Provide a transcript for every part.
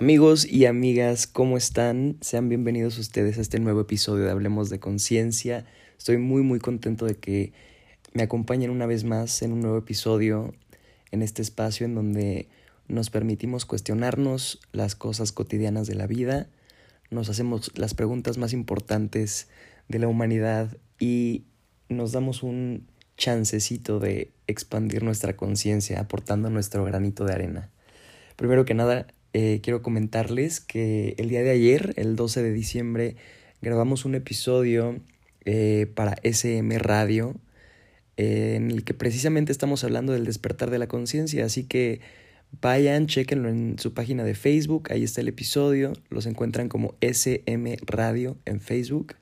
Amigos y amigas, ¿cómo están? Sean bienvenidos ustedes a este nuevo episodio de Hablemos de Conciencia. Estoy muy muy contento de que me acompañen una vez más en un nuevo episodio en este espacio en donde nos permitimos cuestionarnos las cosas cotidianas de la vida, nos hacemos las preguntas más importantes de la humanidad y nos damos un chancecito de expandir nuestra conciencia aportando nuestro granito de arena. Primero que nada, eh, quiero comentarles que el día de ayer, el 12 de diciembre, grabamos un episodio eh, para SM Radio eh, en el que precisamente estamos hablando del despertar de la conciencia, así que vayan, chequenlo en su página de Facebook, ahí está el episodio, los encuentran como SM Radio en Facebook.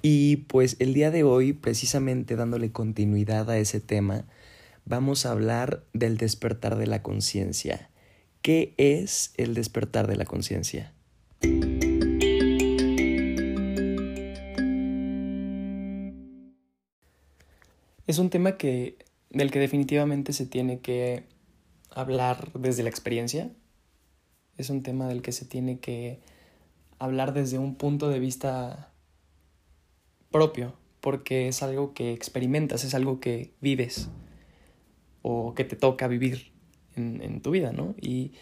Y pues el día de hoy, precisamente dándole continuidad a ese tema, vamos a hablar del despertar de la conciencia. ¿Qué es el despertar de la conciencia? Es un tema que, del que definitivamente se tiene que hablar desde la experiencia. Es un tema del que se tiene que hablar desde un punto de vista propio, porque es algo que experimentas, es algo que vives o que te toca vivir en, tu vida, ¿no? Y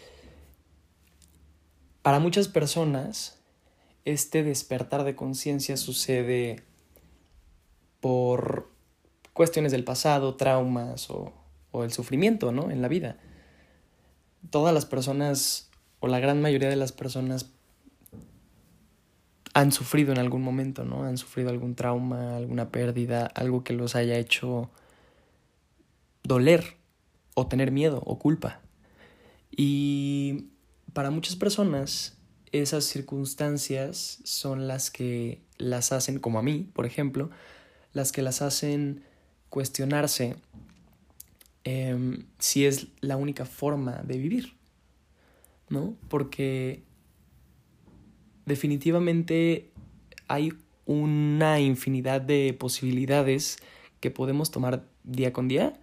para muchas personas, este despertar de conciencia sucede por cuestiones del pasado, traumas o, o, el sufrimiento, ¿no? En la vida. Todas las personas, o la gran mayoría de las personas, han sufrido en algún momento, ¿no? Han sufrido algún trauma, alguna pérdida, algo que los haya hecho doler o tener miedo o culpa. Y para muchas personas esas circunstancias son las que las hacen, como a mí, por ejemplo, las que las hacen cuestionarse em, si es la única forma de vivir, ¿no? Porque definitivamente hay una infinidad de posibilidades que podemos tomar día con día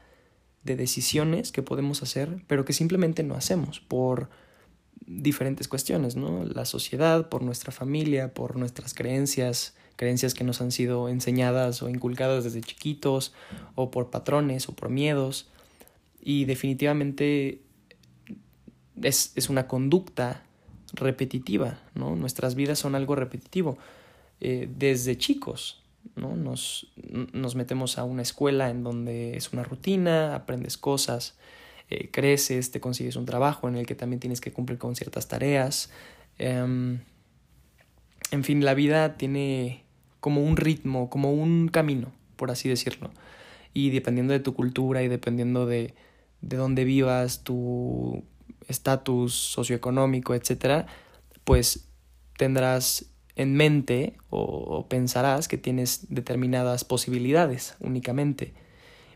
de decisiones que podemos hacer, pero que simplemente no hacemos por diferentes cuestiones, ¿no? La sociedad, por nuestra familia, por nuestras creencias, creencias que nos han sido enseñadas o inculcadas desde chiquitos, o por patrones o por miedos. Y definitivamente es, es una conducta repetitiva, ¿no? Nuestras vidas son algo repetitivo eh, desde chicos, ¿no? Nos, nos metemos a una escuela en donde es una rutina, aprendes cosas, eh, creces, te consigues un trabajo en el que también tienes que cumplir con ciertas tareas. Em, en fin, la vida tiene como un ritmo, como un camino, por así decirlo. Y dependiendo de tu cultura y dependiendo de, de dónde vivas, tu estatus socioeconómico, etcétera, pues tendrás en mente o, pensarás que tienes determinadas posibilidades únicamente.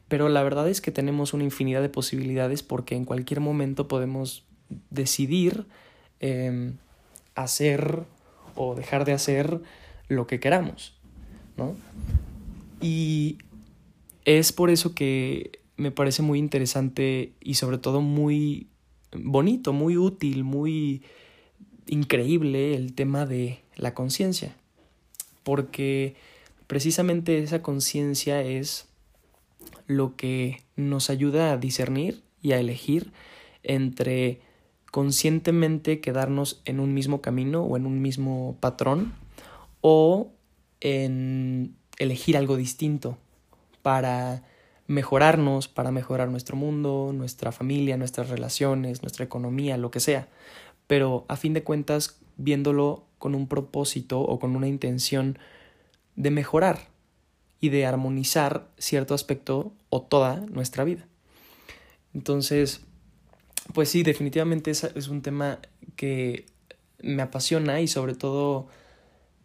Pero la verdad es que tenemos una infinidad de posibilidades porque en cualquier momento podemos decidir em, hacer o dejar de hacer lo que queramos, ¿no? Y es por eso que me parece muy interesante y sobre todo muy bonito, muy útil, muy increíble el tema de la conciencia, porque precisamente esa conciencia es lo que nos ayuda a discernir y a elegir entre conscientemente quedarnos en un mismo camino o en un mismo patrón o en elegir algo distinto para mejorarnos, para mejorar nuestro mundo, nuestra familia, nuestras relaciones, nuestra economía, lo que sea. Pero a fin de cuentas, viéndolo con un propósito o con una intención de mejorar y de armonizar cierto aspecto o toda nuestra vida. Entonces, pues sí, definitivamente es, es un tema que me apasiona y sobre todo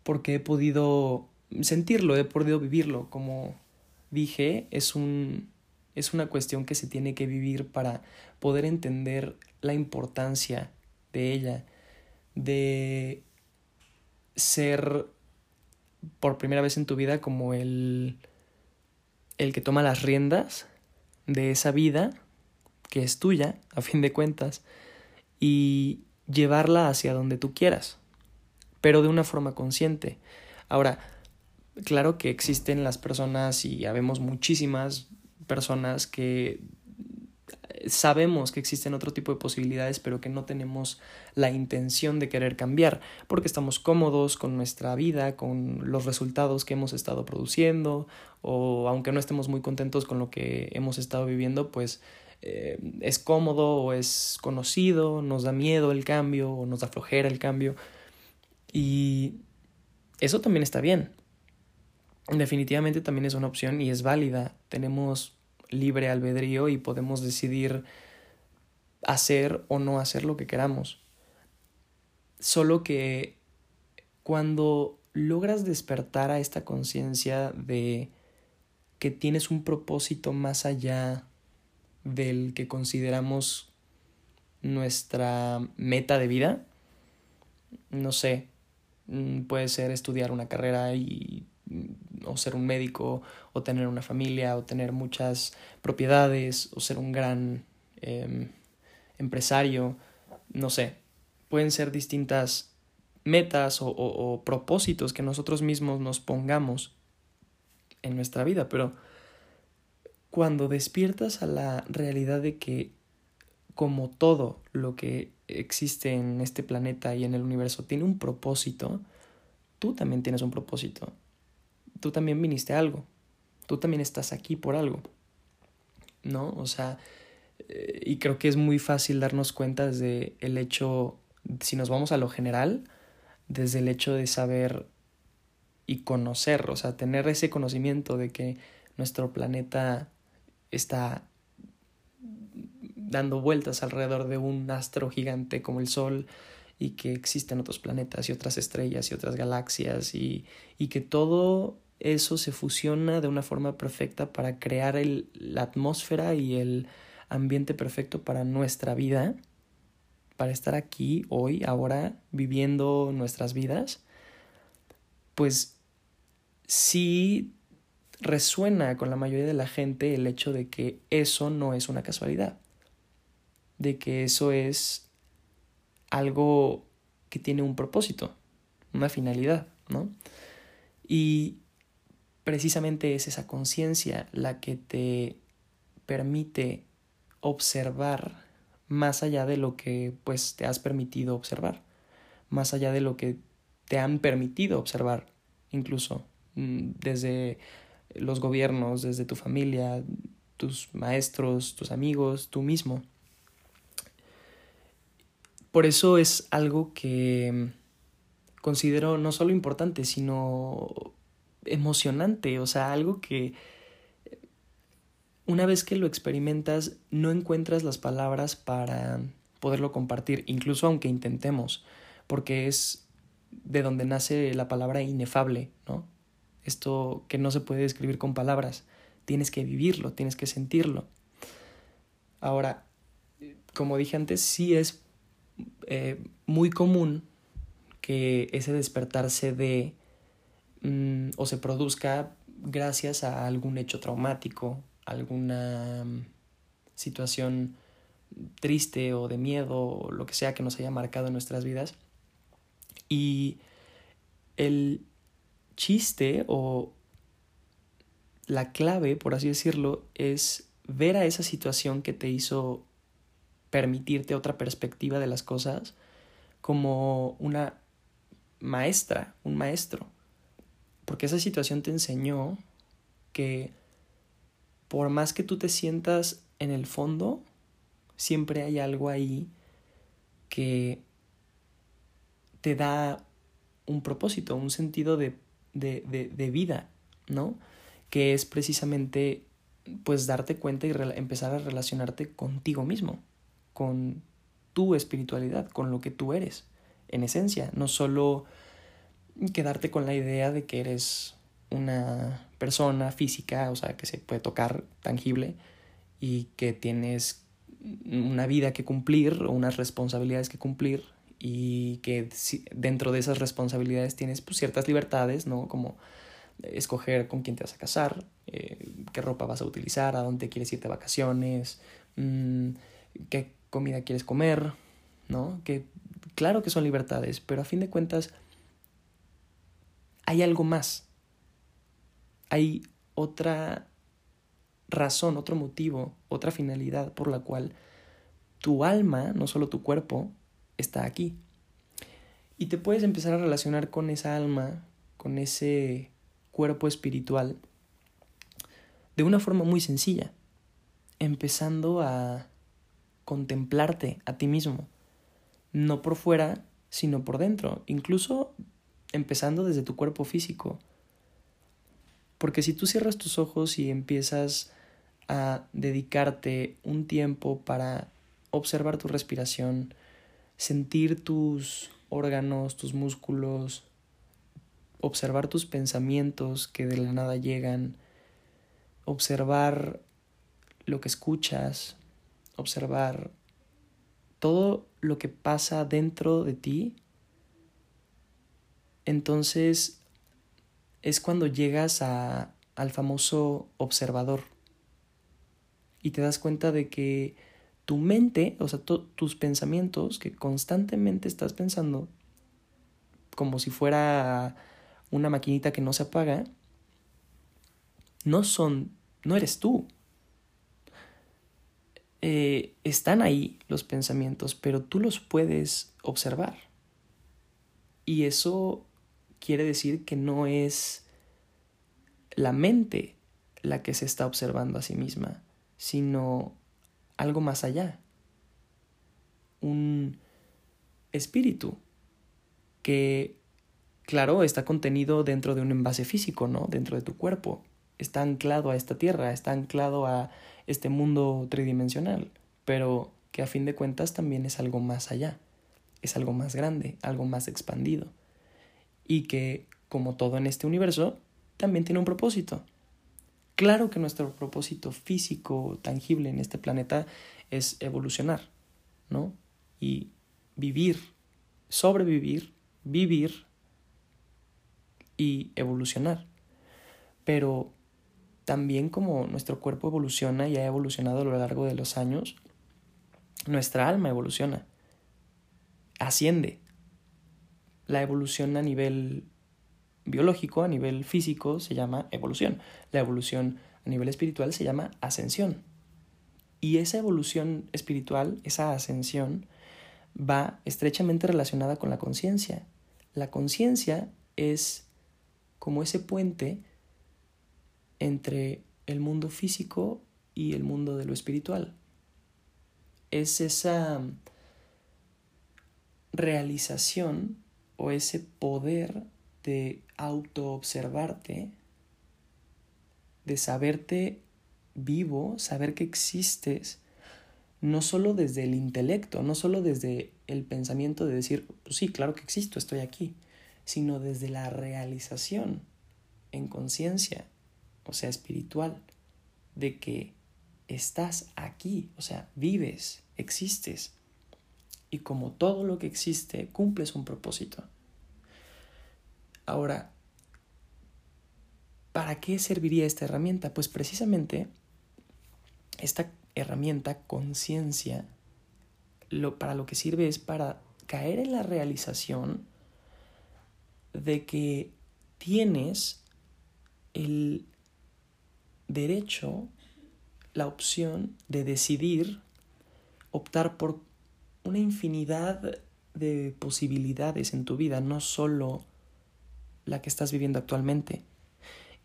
porque he podido sentirlo, he podido vivirlo. Como dije, es un es una cuestión que se tiene que vivir para poder entender la importancia de ella, de ser por primera vez en tu vida como el, el que toma las riendas de esa vida que es tuya, a fin de cuentas, y llevarla hacia donde tú quieras, pero de una forma consciente. Ahora, claro que existen las personas y habemos muchísimas personas que sabemos que existen otro tipo de posibilidades, pero que no tenemos la intención de querer cambiar, porque estamos cómodos con nuestra vida, con los resultados que hemos estado produciendo, o aunque no estemos muy contentos con lo que hemos estado viviendo, pues eh, es cómodo o es conocido, nos da miedo el cambio o nos da flojera el cambio. Y eso también está bien. Definitivamente también es una opción y es válida. Tenemos libre albedrío y podemos decidir hacer o no hacer lo que queramos. Solo que cuando logras despertar a esta conciencia de que tienes un propósito más allá del que consideramos nuestra meta de vida, no sé, mm, puede ser estudiar una carrera y o ser un médico, o tener una familia, o tener muchas propiedades, o ser un gran em, empresario, no sé, pueden ser distintas metas o, o propósitos que nosotros mismos nos pongamos en nuestra vida, pero cuando despiertas a la realidad de que como todo lo que existe en este planeta y en el universo tiene un propósito, tú también tienes un propósito tú también viniste a algo, tú también estás aquí por algo, ¿no? O sea, eh, y creo que es muy fácil darnos cuenta desde el hecho, si nos vamos a lo general, desde el hecho de saber y conocer, o sea, tener ese conocimiento de que nuestro planeta está dando vueltas alrededor de un astro gigante como el Sol y que existen otros planetas y otras estrellas y otras galaxias y, y que todo eso se fusiona de una forma perfecta para crear el, la atmósfera y el ambiente perfecto para nuestra vida, para estar aquí, hoy, ahora, viviendo nuestras vidas, pues sí resuena con la mayoría de la gente el hecho de que eso no es una casualidad, de que eso es algo que tiene un propósito, una finalidad, ¿no? Y precisamente es esa conciencia la que te permite observar más allá de lo que pues te has permitido observar, más allá de lo que te han permitido observar, incluso mm, desde los gobiernos, desde tu familia, tus maestros, tus amigos, tú mismo. Por eso es algo que considero no solo importante, sino emocionante, o sea, algo que una vez que lo experimentas no encuentras las palabras para poderlo compartir, incluso aunque intentemos, porque es de donde nace la palabra inefable, ¿no? Esto que no se puede describir con palabras, tienes que vivirlo, tienes que sentirlo. Ahora, como dije antes, sí es eh, muy común que ese despertarse de Mm, o se produzca gracias a algún hecho traumático, alguna mm, situación triste o de miedo o lo que sea que nos haya marcado en nuestras vidas. Y el chiste o la clave, por así decirlo, es ver a esa situación que te hizo permitirte otra perspectiva de las cosas como una maestra, un maestro, porque esa situación te enseñó que por más que tú te sientas en el fondo, siempre hay algo ahí que te da un propósito, un sentido de, de, de, vida, ¿no? Que es precisamente pues darte cuenta y empezar a relacionarte contigo mismo, con tu espiritualidad, con lo que tú eres, en esencia, no solo quedarte con la idea de que eres una persona física, o sea, que se puede tocar, tangible, y que tienes una vida que cumplir o unas responsabilidades que cumplir y que dentro de esas responsabilidades tienes pues, ciertas libertades, ¿no? Como escoger con quién te vas a casar, eh, qué ropa vas a utilizar, a dónde quieres irte de vacaciones, mm, qué comida quieres comer, ¿no? Qué claro que son libertades, pero a fin de cuentas hay algo más. Hay otra razón, otro motivo, otra finalidad por la cual tu alma, no solo tu cuerpo, está aquí. Y te puedes empezar a relacionar con esa alma, con ese cuerpo espiritual, de una forma muy sencilla, empezando a contemplarte a ti mismo, no por fuera, sino por dentro, incluso empezando desde tu cuerpo físico. Porque si tú cierras tus ojos y empiezas a dedicarte un tiempo para observar tu respiración, sentir tus órganos, tus músculos, observar tus pensamientos que de la nada llegan, observar lo que escuchas, observar todo lo que pasa dentro de ti, entonces es cuando llegas a, al famoso observador y te das cuenta de que tu mente, o sea, tus pensamientos que constantemente estás pensando, como si fuera una maquinita que no se apaga, no son, no eres tú. Eh, están ahí los pensamientos, pero tú los puedes observar. Y eso quiere decir que no es la mente la que se está observando a sí misma, sino algo más allá. Un espíritu que, claro, está contenido dentro de un envase físico, ¿no? Dentro de tu cuerpo. Está anclado a esta tierra, está anclado a este mundo tridimensional, pero que a fin de cuentas también es algo más allá, es algo más grande, algo más expandido. Y que, como todo en este universo, también tiene un propósito. Claro que nuestro propósito físico, tangible en este planeta es evolucionar, ¿no? Y vivir, sobrevivir, vivir y evolucionar. Pero también como nuestro cuerpo evoluciona y ha evolucionado a lo largo de los años, nuestra alma evoluciona, asciende. La evolución a nivel biológico, a nivel físico, se llama evolución. La evolución a nivel espiritual se llama ascensión. Y esa evolución espiritual, esa ascensión, va estrechamente relacionada con la conciencia. La conciencia es como ese puente entre el mundo físico y el mundo de lo espiritual. Es esa realización o ese poder de autoobservarte, de saberte vivo, saber que existes, no solo desde el intelecto, no solo desde el pensamiento de decir, pues sí, claro que existo, estoy aquí, sino desde la realización en conciencia, o sea, espiritual, de que estás aquí, o sea, vives, existes, y como todo lo que existe, cumples un propósito. Ahora, ¿para qué serviría esta herramienta? Pues precisamente esta herramienta, conciencia, lo, para lo que sirve es para caer en la realización de que tienes el derecho, la opción de decidir optar por una infinidad de posibilidades en tu vida, no solo la que estás viviendo actualmente.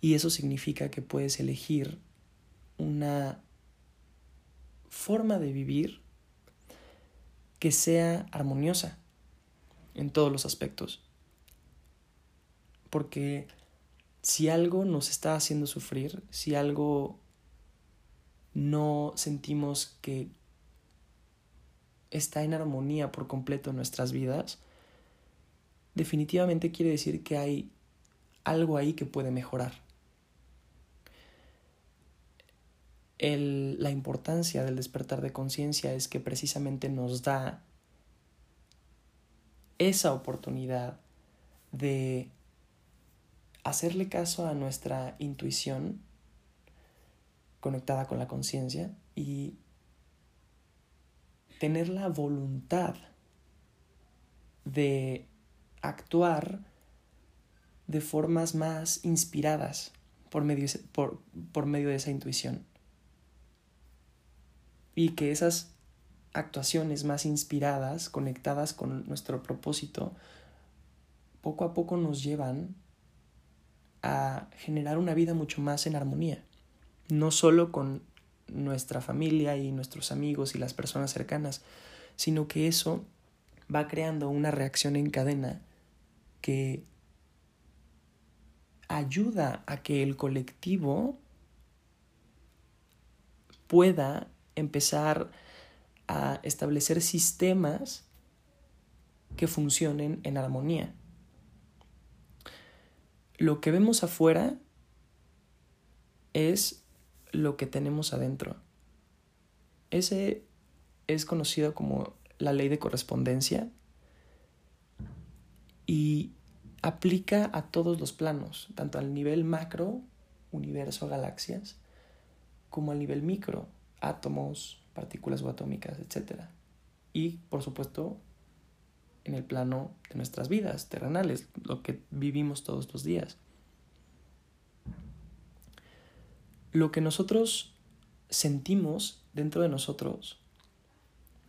Y eso significa que puedes elegir una forma de vivir que sea armoniosa en todos los aspectos. Porque si algo nos está haciendo sufrir, si algo no sentimos que está en armonía por completo en nuestras vidas, definitivamente quiere decir que hay algo ahí que puede mejorar. la importancia del despertar de conciencia es que precisamente nos da esa oportunidad de hacerle caso a nuestra intuición conectada con la conciencia y tener la voluntad de actuar de formas más inspiradas por medio, por, por medio de esa intuición. Y que esas actuaciones más inspiradas, conectadas con nuestro propósito, poco a poco nos llevan a generar una vida mucho más en armonía, no solo con nuestra familia y nuestros amigos y las personas cercanas, sino que eso va creando una reacción en cadena que ayuda a que el colectivo pueda empezar a establecer sistemas que funcionen en armonía. Lo que vemos afuera es lo que tenemos adentro. Ese es conocido como la ley de correspondencia y aplica a todos los planos, tanto al nivel macro, universo, galaxias, como al nivel micro, átomos, partículas subatómicas, etc. Y, por supuesto, en el plano de nuestras vidas terrenales, lo que vivimos todos los días. Lo que nosotros sentimos dentro de nosotros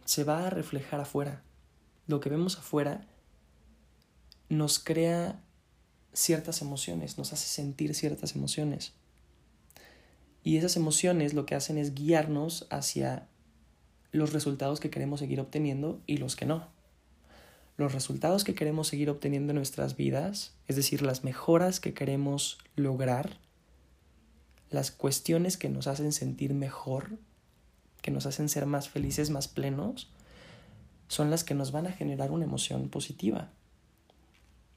se va a reflejar afuera. Lo que vemos afuera nos crea ciertas emociones, nos hace sentir ciertas emociones. Y esas emociones lo que hacen es guiarnos hacia los resultados que queremos seguir obteniendo y los que no. Los resultados que queremos seguir obteniendo en nuestras vidas, es decir, las mejoras que queremos lograr, las cuestiones que nos hacen sentir mejor, que nos hacen ser más felices, más plenos, son las que nos van a generar una emoción positiva.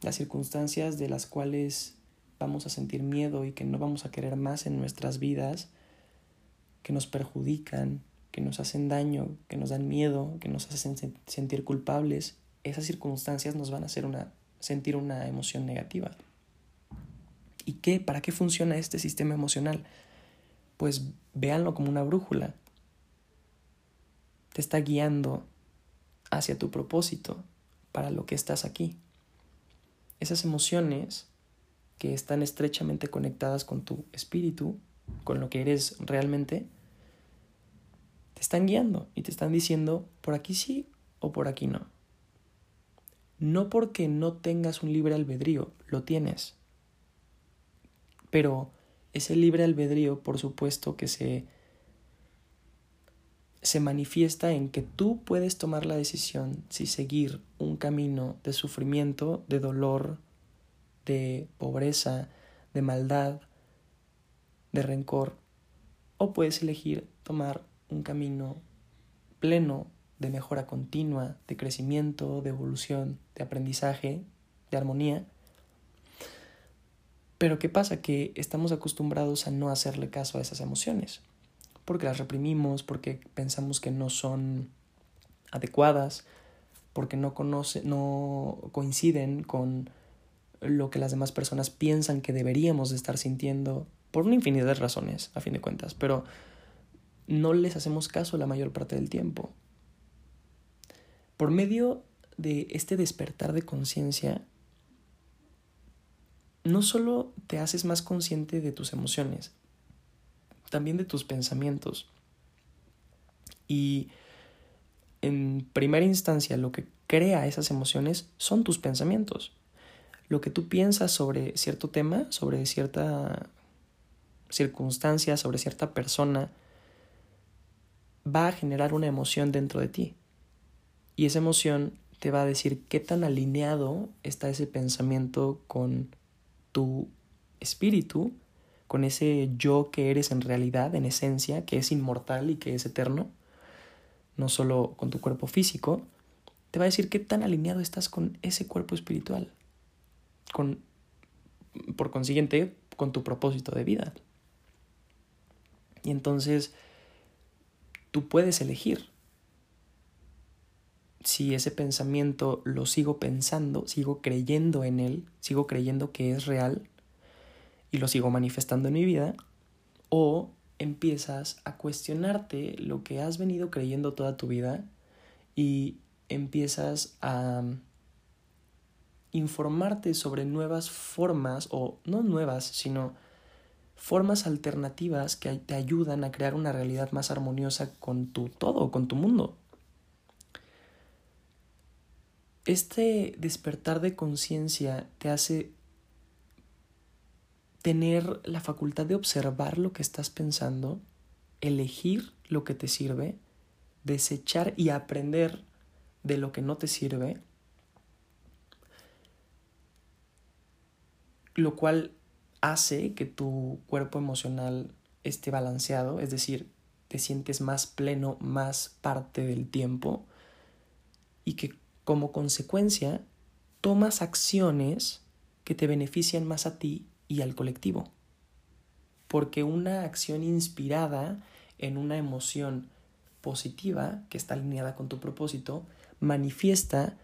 Las circunstancias de las cuales vamos a sentir miedo y que no vamos a querer más en nuestras vidas, que nos perjudican, que nos hacen daño, que nos dan miedo, que nos hacen sentir culpables, esas circunstancias nos van a hacer una, sentir una emoción negativa. ¿Y qué? ¿Para qué funciona este sistema emocional? Pues véanlo como una brújula te está guiando hacia tu propósito, para lo que estás aquí. Esas emociones que están estrechamente conectadas con tu espíritu, con lo que eres realmente, te están guiando y te están diciendo por aquí sí o por aquí no. No porque no tengas un libre albedrío, lo tienes. Pero ese libre albedrío, por supuesto, que se se manifiesta en que tú puedes tomar la decisión si seguir un camino de sufrimiento, de dolor, de pobreza, de maldad, de rencor, o puedes elegir tomar un camino pleno de mejora continua, de crecimiento, de evolución, de aprendizaje, de armonía. Pero ¿qué pasa? Que estamos acostumbrados a no hacerle caso a esas emociones porque las reprimimos, porque pensamos que no son adecuadas, porque no, conoce, no coinciden con lo que las demás personas piensan que deberíamos de estar sintiendo, por una infinidad de razones, a fin de cuentas, pero no les hacemos caso la mayor parte del tiempo. Por medio de este despertar de conciencia, no solo te haces más consciente de tus emociones, también de tus pensamientos. Y en primera instancia lo que crea esas emociones son tus pensamientos. Lo que tú piensas sobre cierto tema, sobre cierta circunstancia, sobre cierta persona, va a generar una emoción dentro de ti. Y esa emoción te va a decir qué tan alineado está ese pensamiento con tu espíritu con ese yo que eres en realidad, en esencia, que es inmortal y que es eterno, no solo con tu cuerpo físico, te va a decir qué tan alineado estás con ese cuerpo espiritual, con, por consiguiente, con tu propósito de vida. Y entonces tú puedes elegir si ese pensamiento lo sigo pensando, sigo creyendo en él, sigo creyendo que es real y lo sigo manifestando en mi vida, o empiezas a cuestionarte lo que has venido creyendo toda tu vida y empiezas a informarte sobre nuevas formas, o no nuevas, sino formas alternativas que te ayudan a crear una realidad más armoniosa con tu todo, con tu mundo. Este despertar de conciencia te hace tener la facultad de observar lo que estás pensando, elegir lo que te sirve, desechar y aprender de lo que no te sirve, lo cual hace que tu cuerpo emocional esté balanceado, es decir, te sientes más pleno más parte del tiempo y que como consecuencia tomas acciones que te benefician más a ti y al colectivo. Porque una acción inspirada en una emoción positiva que está alineada con tu propósito manifiesta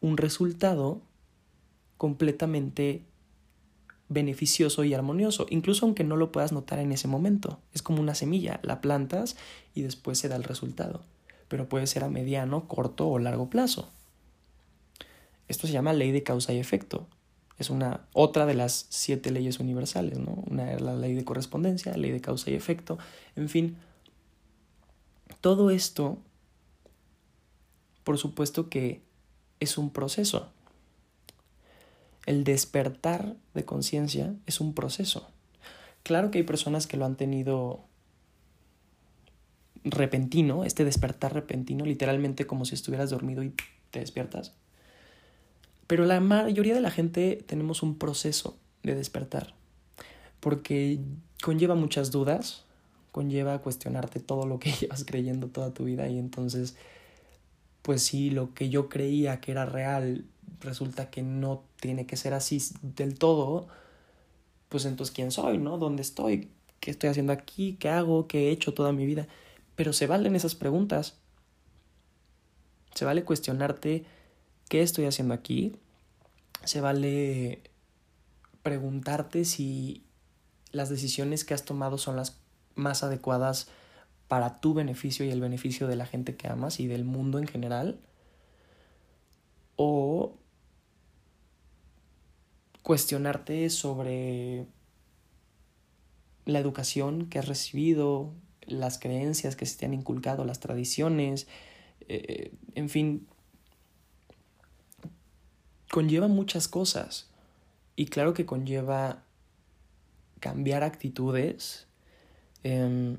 un resultado completamente beneficioso y armonioso, incluso aunque no lo puedas notar en ese momento. Es como una semilla, la plantas y después se da el resultado, pero puede ser a mediano, corto o largo plazo. Esto se llama ley de causa y efecto. Es una otra de las siete leyes universales, ¿no? Una es la ley de correspondencia, ley de causa y efecto, en fin. Todo esto, por supuesto que es un proceso, el despertar de conciencia es un proceso. Claro que hay personas que lo han tenido repentino, este despertar repentino, literalmente como si estuvieras dormido y te despiertas. Pero la mayoría de la gente tenemos un proceso de despertar, porque conlleva muchas dudas, conlleva cuestionarte todo lo que llevas creyendo toda tu vida y entonces, pues sí, lo que yo creía que era real resulta que no tiene que ser así del todo, pues entonces quién soy, ¿no? ¿Dónde estoy? ¿Qué estoy haciendo aquí? ¿Qué hago? ¿Qué he hecho toda mi vida? Pero se valen esas preguntas. Se vale cuestionarte qué estoy haciendo aquí. Se vale preguntarte si las decisiones que has tomado son las más adecuadas para tu beneficio y el beneficio de la gente que amas y del mundo en general. O cuestionarte sobre la educación que has recibido, las creencias que se te han inculcado, las tradiciones, eh, en fin, conlleva muchas cosas. Y claro que conlleva cambiar actitudes, em,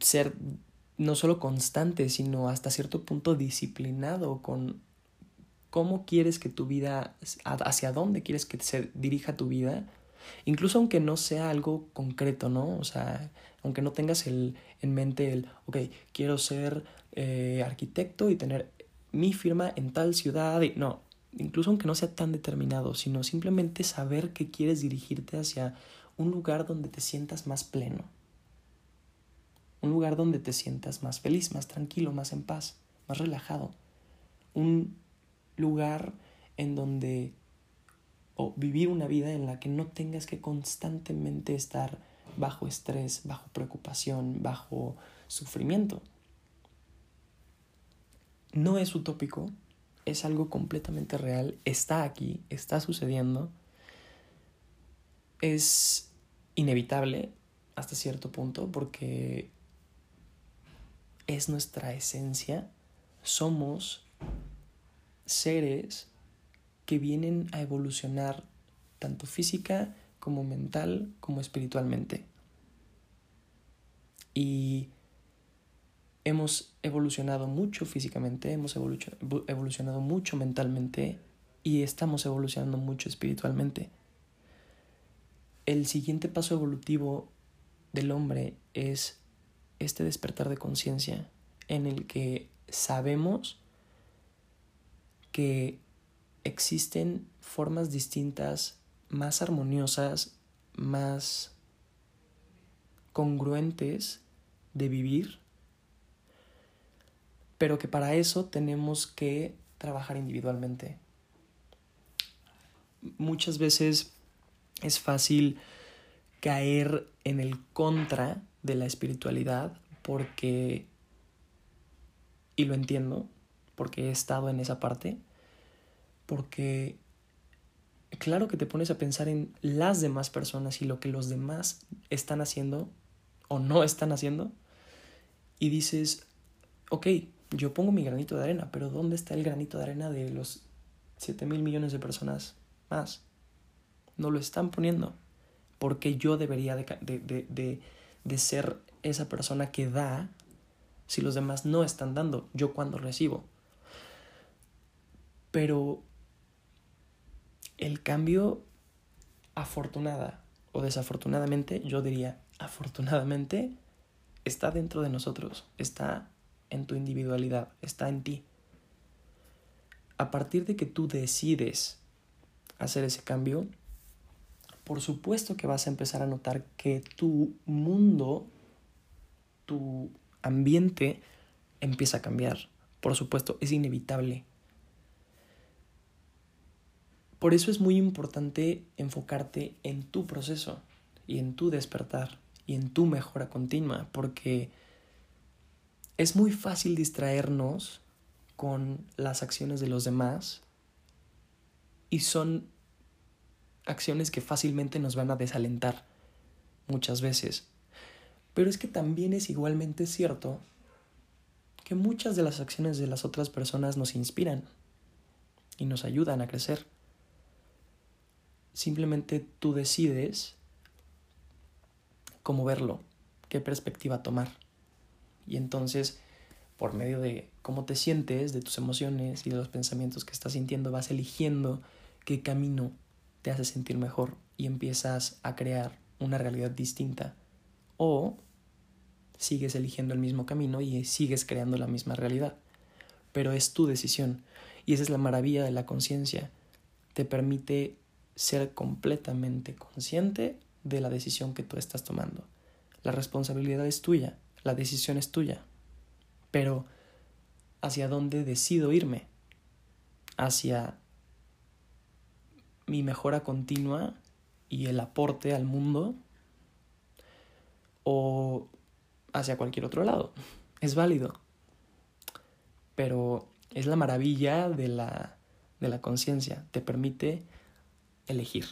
ser no solo constante, sino hasta cierto punto disciplinado con cómo quieres que tu vida, hacia dónde quieres que se dirija tu vida, incluso aunque no sea algo concreto, ¿no? O sea, aunque no tengas el, en mente el, ok, quiero ser eh, arquitecto y tener mi firma en tal ciudad, y, no, incluso aunque no sea tan determinado, sino simplemente saber que quieres dirigirte hacia un lugar donde te sientas más pleno, un lugar donde te sientas más feliz, más tranquilo, más en paz, más relajado, un lugar en donde o vivir una vida en la que no tengas que constantemente estar bajo estrés, bajo preocupación, bajo sufrimiento. No es utópico, es algo completamente real, está aquí, está sucediendo, es inevitable hasta cierto punto porque es nuestra esencia, somos seres que vienen a evolucionar tanto física como mental como espiritualmente. Y hemos evolucionado mucho físicamente, hemos evolucionado mucho mentalmente y estamos evolucionando mucho espiritualmente. El siguiente paso evolutivo del hombre es este despertar de conciencia en el que sabemos que existen formas distintas, más armoniosas, más congruentes de vivir, pero que para eso tenemos que trabajar individualmente. Muchas veces es fácil caer en el contra de la espiritualidad porque, y lo entiendo, porque he estado en esa parte, porque claro que te pones a pensar en las demás personas y lo que los demás están haciendo o no están haciendo y dices, ok, yo pongo mi granito de arena, pero ¿dónde está el granito de arena de los 7 mil millones de personas más? No lo están poniendo. Porque yo debería de, de, de, de ser esa persona que da si los demás no están dando? Yo cuando recibo. Pero el cambio afortunada o desafortunadamente, yo diría afortunadamente, está dentro de nosotros, está en tu individualidad, está en ti. A partir de que tú decides hacer ese cambio, por supuesto que vas a empezar a notar que tu mundo, tu ambiente empieza a cambiar. Por supuesto, es inevitable. Por eso es muy importante enfocarte en tu proceso y en tu despertar y en tu mejora continua, porque es muy fácil distraernos con las acciones de los demás y son acciones que fácilmente nos van a desalentar muchas veces. Pero es que también es igualmente cierto que muchas de las acciones de las otras personas nos inspiran y nos ayudan a crecer. Simplemente tú decides cómo verlo, qué perspectiva tomar. Y entonces, por medio de cómo te sientes, de tus emociones y de los pensamientos que estás sintiendo, vas eligiendo qué camino te hace sentir mejor y empiezas a crear una realidad distinta. O sigues eligiendo el mismo camino y sigues creando la misma realidad. Pero es tu decisión. Y esa es la maravilla de la conciencia. Te permite ser completamente consciente de la decisión que tú estás tomando. La responsabilidad es tuya, la decisión es tuya. Pero, ¿hacia dónde decido irme? ¿Hacia mi mejora continua y el aporte al mundo? ¿O hacia cualquier otro lado? Es válido. Pero es la maravilla de la, de la conciencia. Te permite elegir.